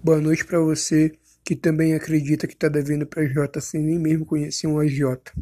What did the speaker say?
Boa noite para você que também acredita que tá devendo para agiota sem nem mesmo conhecer um agiota